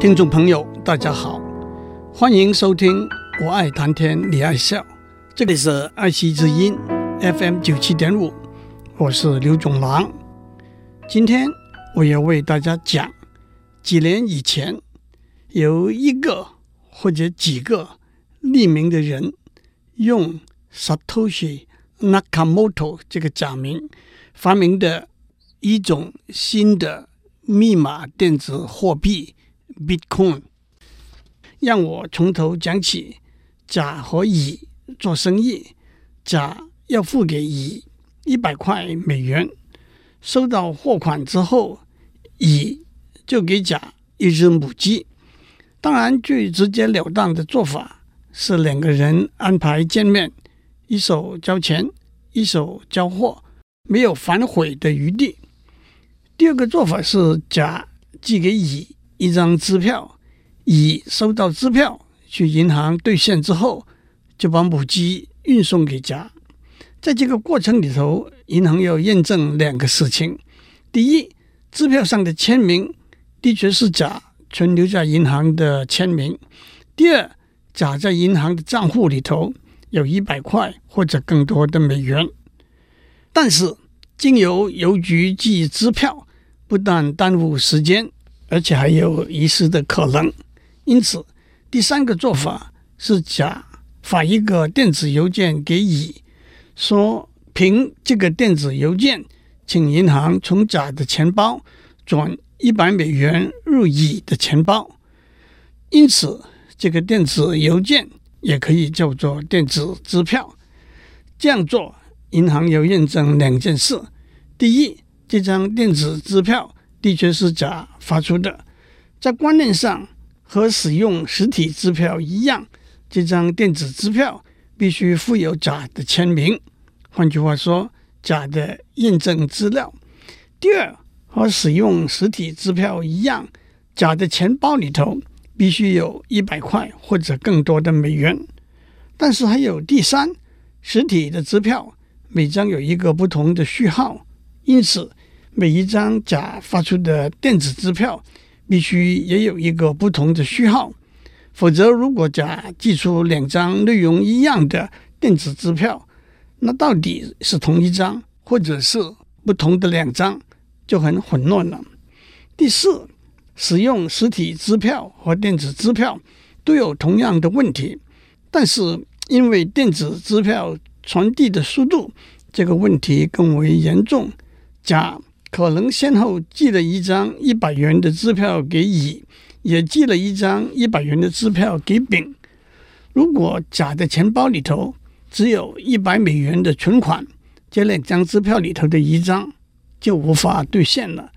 听众朋友，大家好，欢迎收听《我爱谈天你爱笑》，这里是爱惜之音 FM 九七点五，我是刘总郎。今天我要为大家讲，几年以前有一个或者几个匿名的人用 Satoshi Nakamoto 这个假名发明的一种新的密码电子货币 Bitcoin。让我从头讲起。甲和乙做生意，甲要付给乙一百块美元，收到货款之后，乙就给甲一只母鸡。当然，最直截了当的做法是两个人安排见面，一手交钱，一手交货，没有反悔的余地。第二个做法是甲寄给乙一张支票，乙收到支票，去银行兑现之后，就把母鸡运送给甲。在这个过程里头，银行要验证两个事情：第一，支票上的签名的确是甲存留在银行的签名；第二，甲在银行的账户里头有一百块或者更多的美元。但是，经由邮局寄支票，不但耽误时间，而且还有遗失的可能。因此，第三个做法是甲发一个电子邮件给乙，说凭这个电子邮件，请银行从甲的钱包转一百美元入乙的钱包。因此，这个电子邮件也可以叫做电子支票。这样做，银行要验证两件事：第一，这张电子支票的确是甲发出的，在观念上和使用实体支票一样，这张电子支票必须附有甲的签名。换句话说，甲的验证资料。第二，和使用实体支票一样，甲的钱包里头必须有一百块或者更多的美元。但是还有第三，实体的支票每张有一个不同的序号，因此每一张甲发出的电子支票必须也有一个不同的序号。否则，如果甲寄出两张内容一样的电子支票，那到底是同一张，或者是不同的两张，就很混乱了。第四，使用实体支票和电子支票都有同样的问题，但是因为电子支票传递的速度，这个问题更为严重。甲可能先后寄了一张一百元的支票给乙。也寄了一张一百元的支票给丙。如果甲的钱包里头只有一百美元的存款，这两张支票里头的一张就无法兑现了。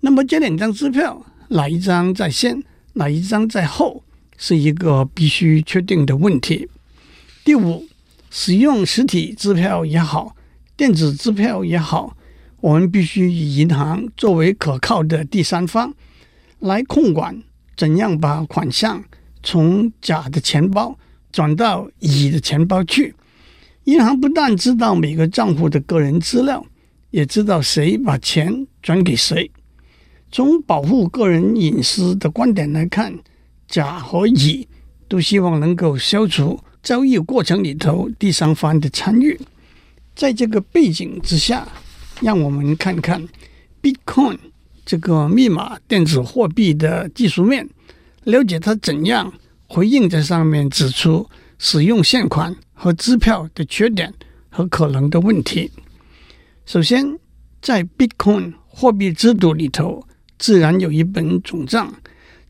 那么这两张支票哪一张在先，哪一张在后，是一个必须确定的问题。第五，使用实体支票也好，电子支票也好，我们必须以银行作为可靠的第三方来控管。怎样把款项从甲的钱包转到乙的钱包去？银行不但知道每个账户的个人资料，也知道谁把钱转给谁。从保护个人隐私的观点来看，甲和乙都希望能够消除交易过程里头第三方的参与。在这个背景之下，让我们看看 Bitcoin。这个密码电子货币的技术面，了解它怎样回应在上面指出使用现款和支票的缺点和可能的问题。首先，在 Bitcoin 货币制度里头，自然有一本总账。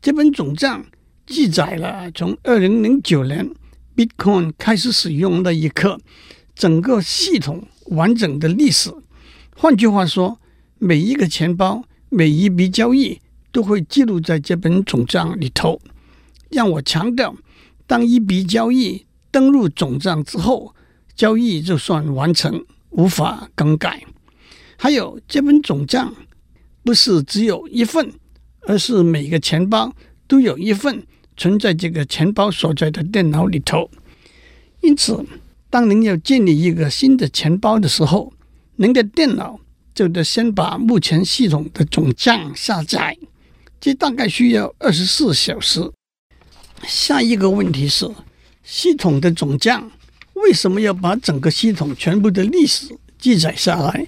这本总账记载了从二零零九年 Bitcoin 开始使用那一刻，整个系统完整的历史。换句话说，每一个钱包。每一笔交易都会记录在这本总账里头。让我强调，当一笔交易登录总账之后，交易就算完成，无法更改。还有，这本总账不是只有一份，而是每个钱包都有一份存在这个钱包所在的电脑里头。因此，当您要建立一个新的钱包的时候，您的电脑。就得先把目前系统的总账下载，这大概需要二十四小时。下一个问题是，系统的总账为什么要把整个系统全部的历史记载下来？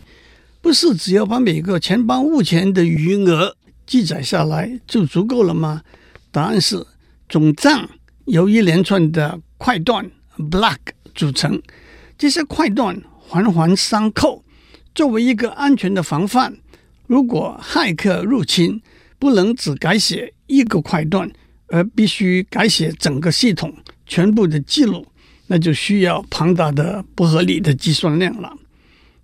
不是只要把每个钱包目前的余额记载下来就足够了吗？答案是，总账由一连串的块段 （block） 组成，这些块段环环相扣，作为一个安全的防范。如果骇客入侵，不能只改写一个块段，而必须改写整个系统全部的记录，那就需要庞大的不合理的计算量了。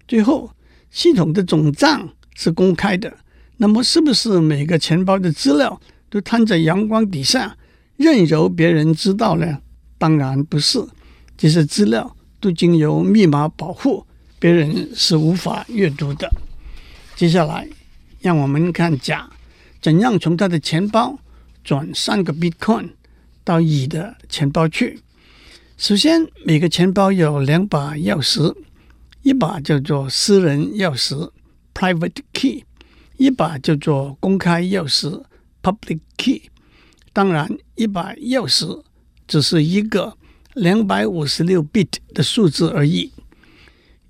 最后，系统的总账是公开的，那么是不是每个钱包的资料都摊在阳光底下，任由别人知道呢？当然不是，这些资料都经由密码保护，别人是无法阅读的。接下来，让我们看甲怎样从他的钱包转三个 Bitcoin 到乙的钱包去。首先，每个钱包有两把钥匙，一把叫做私人钥匙 （Private Key），一把叫做公开钥匙 （Public Key）。当然，一把钥匙只是一个两百五十六 bit 的数字而已。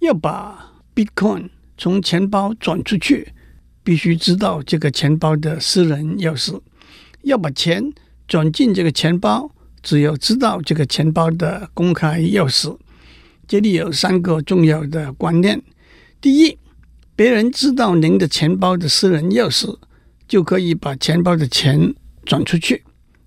要把 Bitcoin 从钱包转出去，必须知道这个钱包的私人钥匙；要把钱转进这个钱包，只有知道这个钱包的公开钥匙。这里有三个重要的观念：第一，别人知道您的钱包的私人钥匙，就可以把钱包的钱转出去。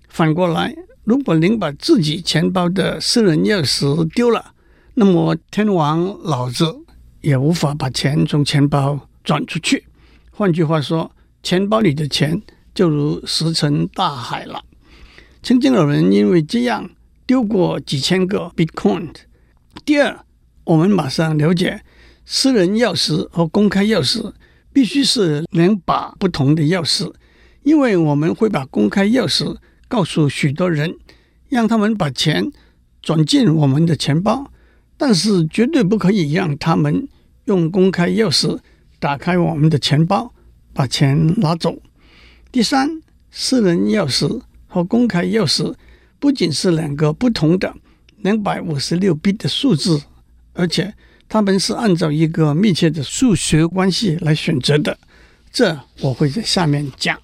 反过来，如果您把自己钱包的私人钥匙丢了，那么天王老子也无法把钱从钱包转出去。换句话说，钱包里的钱就如石沉大海了。曾经有人因为这样丢过几千个 Bitcoin。第二，我们马上了解，私人钥匙和公开钥匙必须是两把不同的钥匙，因为我们会把公开钥匙。告诉许多人，让他们把钱转进我们的钱包，但是绝对不可以让他们用公开钥匙打开我们的钱包，把钱拿走。第三，私人钥匙和公开钥匙不仅是两个不同的两百五十六 bit 的数字，而且他们是按照一个密切的数学关系来选择的。这我会在下面讲。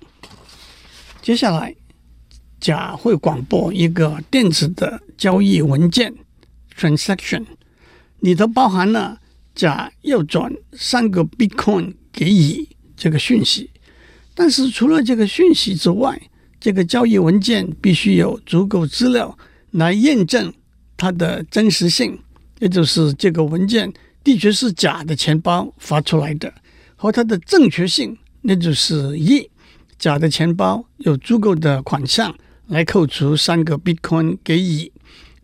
接下来。甲会广播一个电子的交易文件 （transaction），里头包含了甲要转三个 Bitcoin 给乙这个讯息。但是除了这个讯息之外，这个交易文件必须有足够资料来验证它的真实性，也就是这个文件的确是甲的钱包发出来的，和它的正确性，那就是一，甲的钱包有足够的款项。来扣除三个 Bitcoin 给乙。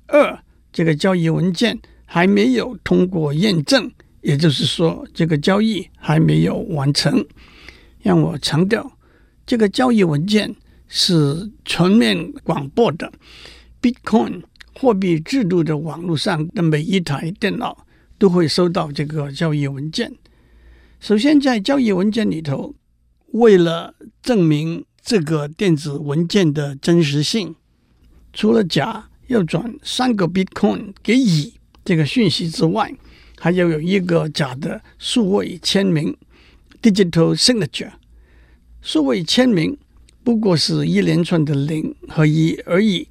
二，这个交易文件还没有通过验证，也就是说，这个交易还没有完成。让我强调，这个交易文件是全面广播的。Bitcoin 货币制度的网络上的每一台电脑都会收到这个交易文件。首先，在交易文件里头，为了证明。这个电子文件的真实性，除了甲要转三个 Bitcoin 给乙这个讯息之外，还要有一个假的数位签名 （digital signature）。数位签名不过是一连串的零和一而已。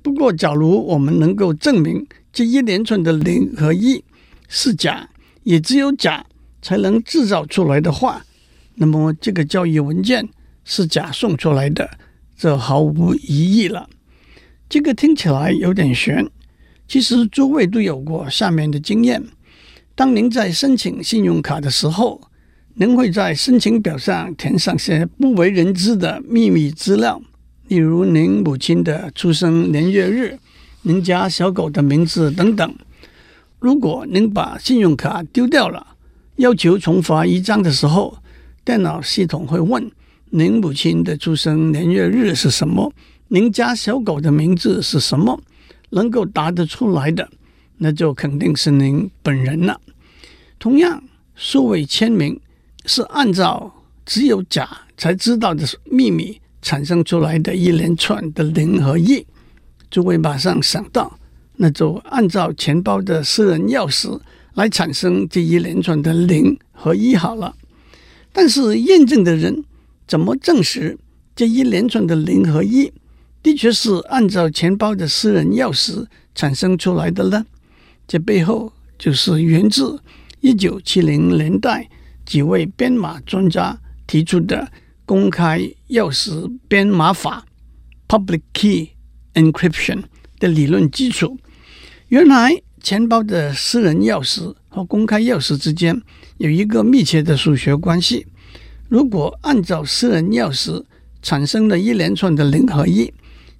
不过，假如我们能够证明这一连串的零和一是假，也只有假才能制造出来的话，那么这个交易文件。是假送出来的，这毫无疑义了。这个听起来有点悬，其实诸位都有过下面的经验：当您在申请信用卡的时候，您会在申请表上填上些不为人知的秘密资料，例如您母亲的出生年月日、您家小狗的名字等等。如果您把信用卡丢掉了，要求重发一张的时候，电脑系统会问。您母亲的出生年月日是什么？您家小狗的名字是什么？能够答得出来的，那就肯定是您本人了。同样，数位签名是按照只有甲才知道的秘密产生出来的一连串的零和一，就会马上想到，那就按照钱包的私人钥匙来产生这一连串的零和一好了。但是验证的人怎么证实这一连串的零和一的确是按照钱包的私人钥匙产生出来的呢？这背后就是源自一九七零年代几位编码专家提出的。公开钥匙编码法 （Public Key Encryption） 的理论基础。原来，钱包的私人钥匙和公开钥匙之间有一个密切的数学关系。如果按照私人钥匙产生了一连串的零和一，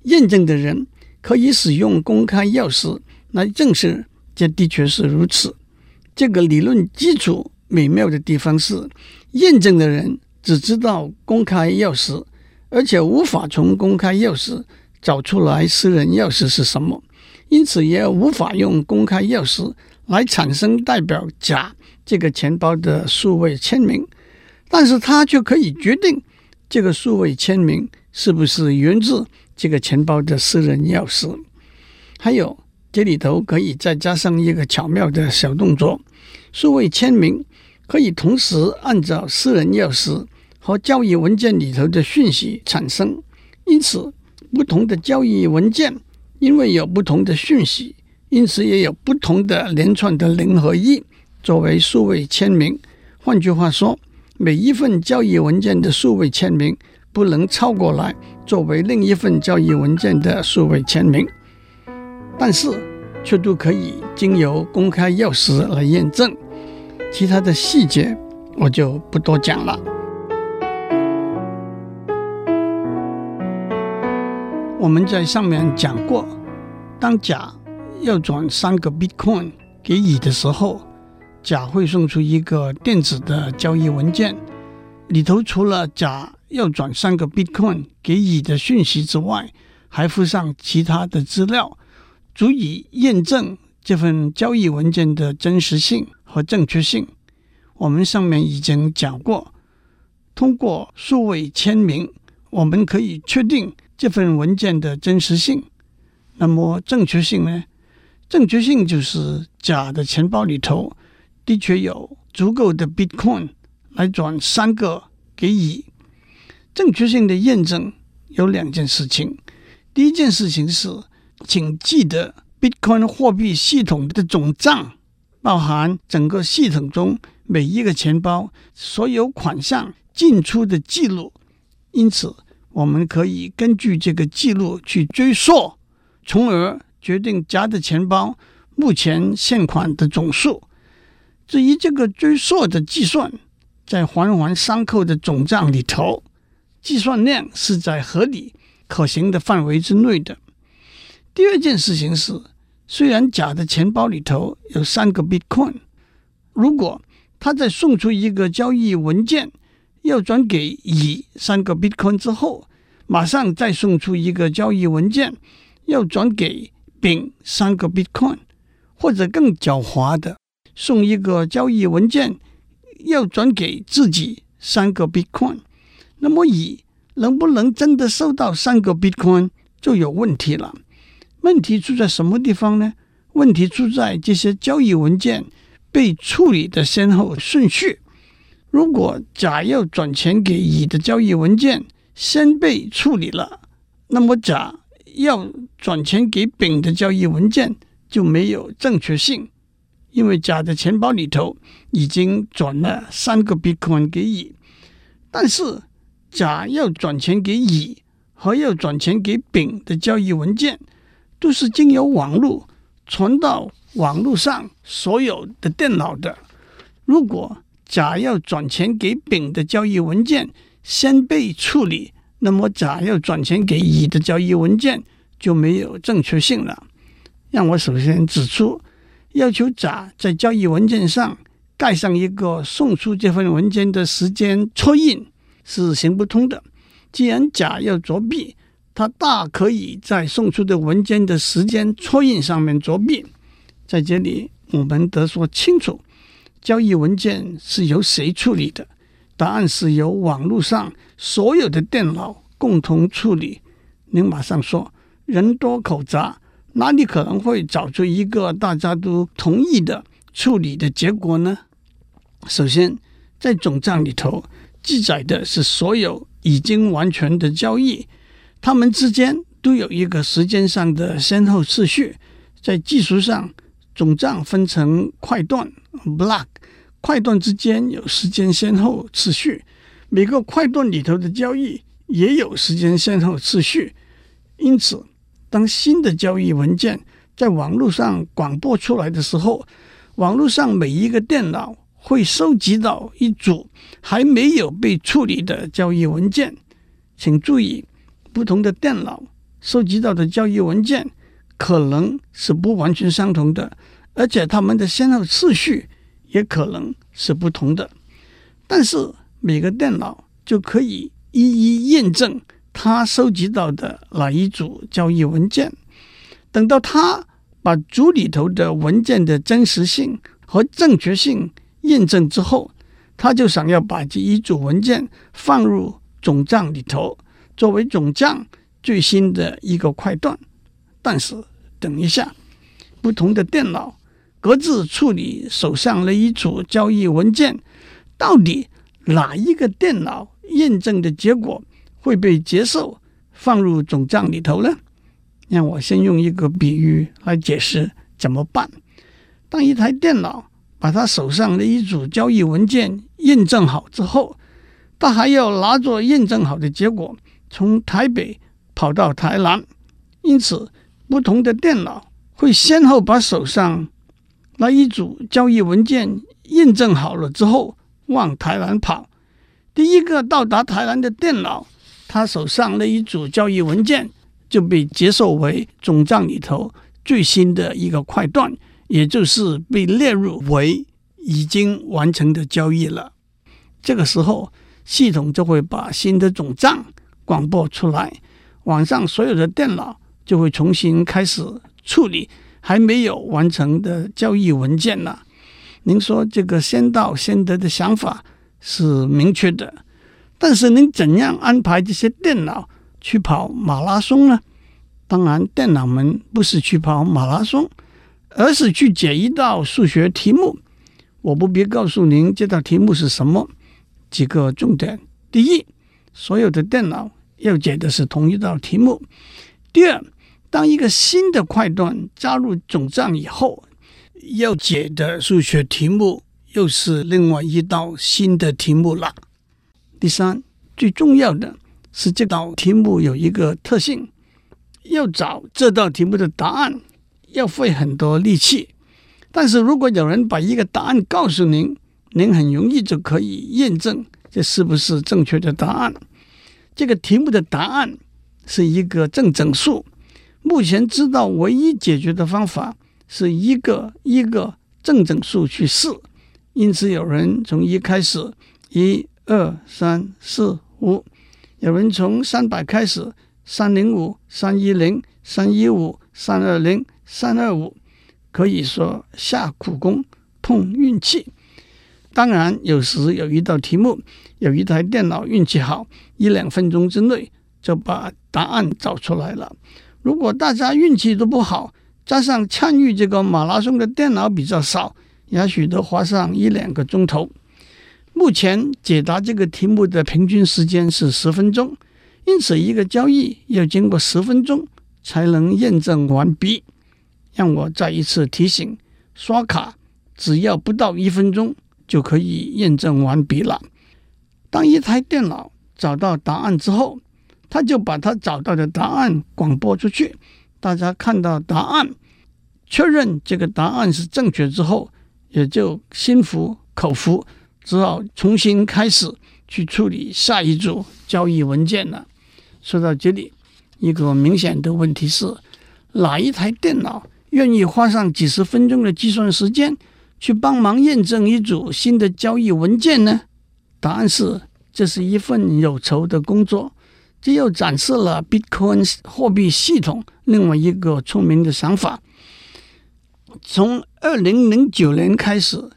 验证的人可以使用公开钥匙来证实这的确是如此。这个理论基础美妙的地方是，验证的人。只知道公开钥匙，而且无法从公开钥匙找出来私人钥匙是什么，因此也无法用公开钥匙来产生代表甲这个钱包的数位签名。但是他却可以决定这个数位签名是不是源自这个钱包的私人钥匙。还有，这里头可以再加上一个巧妙的小动作：数位签名可以同时按照私人钥匙。和交易文件里头的讯息产生，因此不同的交易文件因为有不同的讯息，因此也有不同的连串的零和一作为数位签名。换句话说，每一份交易文件的数位签名不能抄过来作为另一份交易文件的数位签名，但是却都可以经由公开钥匙来验证。其他的细节我就不多讲了。我们在上面讲过，当甲要转三个 Bitcoin 给乙的时候，甲会送出一个电子的交易文件，里头除了甲要转三个 Bitcoin 给乙的讯息之外，还附上其他的资料，足以验证这份交易文件的真实性和正确性。我们上面已经讲过，通过数位签名，我们可以确定。这份文件的真实性，那么正确性呢？正确性就是甲的钱包里头的确有足够的 Bitcoin 来转三个给乙。正确性的验证有两件事情。第一件事情是，请记得 Bitcoin 货币系统的总账包含整个系统中每一个钱包所有款项进出的记录，因此。我们可以根据这个记录去追溯，从而决定甲的钱包目前现款的总数。至于这个追溯的计算，在环环相扣的总账里头，计算量是在合理可行的范围之内的。第二件事情是，虽然甲的钱包里头有三个 Bitcoin，如果他在送出一个交易文件，要转给乙三个 Bitcoin 之后，马上再送出一个交易文件，要转给丙三个 Bitcoin，或者更狡猾的，送一个交易文件要转给自己三个 Bitcoin，那么乙能不能真的收到三个 Bitcoin 就有问题了。问题出在什么地方呢？问题出在这些交易文件被处理的先后顺序。如果甲要转钱给乙的交易文件先被处理了，那么甲要转钱给丙的交易文件就没有正确性，因为甲的钱包里头已经转了三个 Bitcoin 给乙，但是甲要转钱给乙和要转钱给丙的交易文件都是经由网络传到网络上所有的电脑的，如果甲要转钱给丙的交易文件先被处理，那么甲要转钱给乙的交易文件就没有正确性了。让我首先指出，要求甲在交易文件上盖上一个送出这份文件的时间戳印是行不通的。既然甲要作弊，他大可以在送出的文件的时间戳印上面作弊。在这里，我们得说清楚。交易文件是由谁处理的？答案是由网络上所有的电脑共同处理，您马上说人多口杂，哪里可能会找出一个大家都同意的处理的结果呢？首先，在总账里头记载的是所有已经完成的交易，它们之间都有一个时间上的先后次序。在技术上，总账分成块段 （block），块段之间有时间先后次序，每个块段里头的交易也有时间先后次序。因此，当新的交易文件在网络上广播出来的时候，网络上每一个电脑会收集到一组还没有被处理的交易文件。请注意，不同的电脑收集到的交易文件。可能是不完全相同的，而且它们的先后次序也可能是不同的。但是每个电脑就可以一一验证他收集到的哪一组交易文件。等到他把组里头的文件的真实性和正确性验证之后，他就想要把这一组文件放入总账里头，作为总账最新的一个块段。但是，等一下，不同的电脑各自处理手上的一组交易文件，到底哪一个电脑验证的结果会被接受放入总账里头呢？让我先用一个比喻来解释怎么办。当一台电脑把他手上的一组交易文件验证好之后，他还要拿着验证好的结果从台北跑到台南，因此。不同的电脑会先后把手上那一组交易文件验证好了之后往台南跑。第一个到达台南的电脑，他手上那一组交易文件就被接受为总账里头最新的一个块段，也就是被列入为已经完成的交易了。这个时候，系统就会把新的总账广播出来，网上所有的电脑。就会重新开始处理还没有完成的交易文件了。您说这个先到先得的想法是明确的，但是您怎样安排这些电脑去跑马拉松呢？当然，电脑们不是去跑马拉松，而是去解一道数学题目。我不必告诉您这道题目是什么。几个重点：第一，所有的电脑要解的是同一道题目；第二，当一个新的快段加入总账以后，要解的数学题目又是另外一道新的题目了。第三，最重要的是这道题目有一个特性，要找这道题目的答案要费很多力气。但是如果有人把一个答案告诉您，您很容易就可以验证这是不是正确的答案。这个题目的答案是一个正整数。目前知道唯一解决的方法是一个一个正整数去试，因此有人从一开始，一二三四五；有人从三百开始，三零五、三一零、三一五、三二零、三二五。可以说下苦功碰运气。当然，有时有一道题目，有一台电脑运气好，一两分钟之内就把答案找出来了。如果大家运气都不好，加上参与这个马拉松的电脑比较少，也许都花上一两个钟头。目前解答这个题目的平均时间是十分钟，因此一个交易要经过十分钟才能验证完毕。让我再一次提醒：刷卡只要不到一分钟就可以验证完毕了。当一台电脑找到答案之后，他就把他找到的答案广播出去，大家看到答案，确认这个答案是正确之后，也就心服口服，只好重新开始去处理下一组交易文件了。说到这里，一个明显的问题是，哪一台电脑愿意花上几十分钟的计算时间去帮忙验证一组新的交易文件呢？答案是，这是一份有酬的工作。这又展示了 Bitcoin 货币系统另外一个聪明的想法。从二零零九年开始，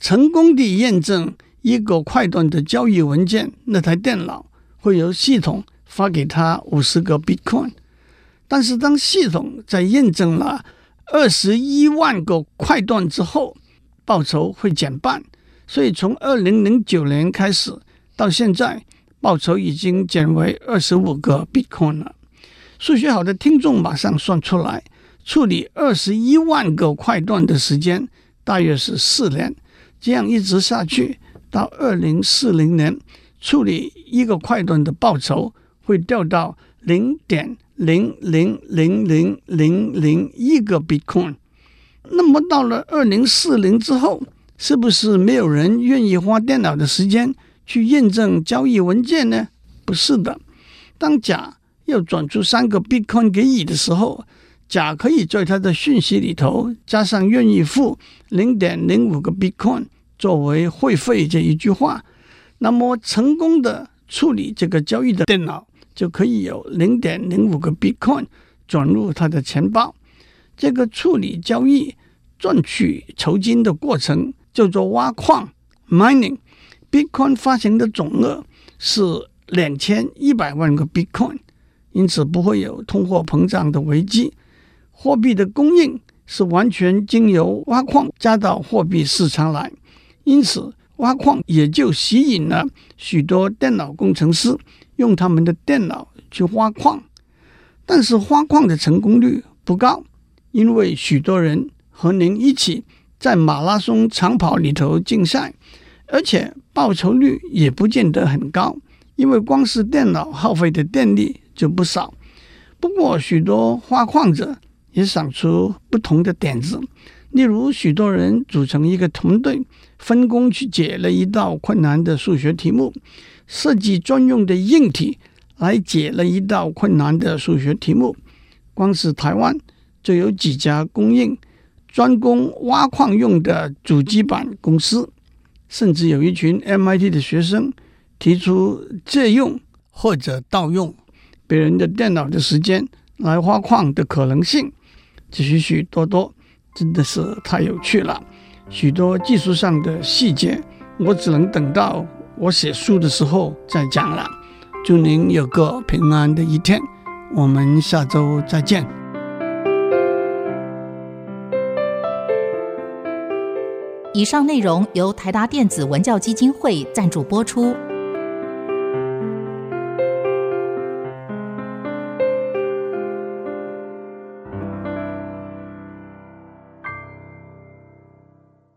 成功地验证一个快段的交易文件，那台电脑会由系统发给他五十个 Bitcoin。但是当系统在验证了二十一万个快段之后，报酬会减半。所以从二零零九年开始到现在，报酬已经减为二十五个 Bitcoin 了。数学好的听众马上算出来，处理二十一万个快段的时间大约是四年。这样一直下去，到二零四零年，处理一个块段的报酬会掉到零点零零零零零零一个 Bitcoin。那么到了二零四零之后，是不是没有人愿意花电脑的时间去验证交易文件呢？不是的。当甲要转出三个 Bitcoin 给乙的时候，甲可以在他的讯息里头加上愿意付零点零五个 Bitcoin。作为会费这一句话，那么成功的处理这个交易的电脑就可以有零点零五个 Bitcoin 转入他的钱包。这个处理交易赚取酬金的过程叫做挖矿 （mining）。Bitcoin 发行的总额是两千一百万个 Bitcoin，因此不会有通货膨胀的危机。货币的供应是完全经由挖矿加到货币市场来。因此，挖矿也就吸引了许多电脑工程师用他们的电脑去挖矿。但是，挖矿的成功率不高，因为许多人和您一起在马拉松长跑里头竞赛，而且报酬率也不见得很高，因为光是电脑耗费的电力就不少。不过，许多挖矿者也想出不同的点子。例如，许多人组成一个团队，分工去解了一道困难的数学题目，设计专用的硬体来解了一道困难的数学题目。光是台湾就有几家供应专攻挖矿用的主机板公司，甚至有一群 MIT 的学生提出借用或者盗用别人的电脑的时间来挖矿的可能性，这许许多多。真的是太有趣了，许多技术上的细节，我只能等到我写书的时候再讲了。祝您有个平安的一天，我们下周再见。以上内容由台达电子文教基金会赞助播出。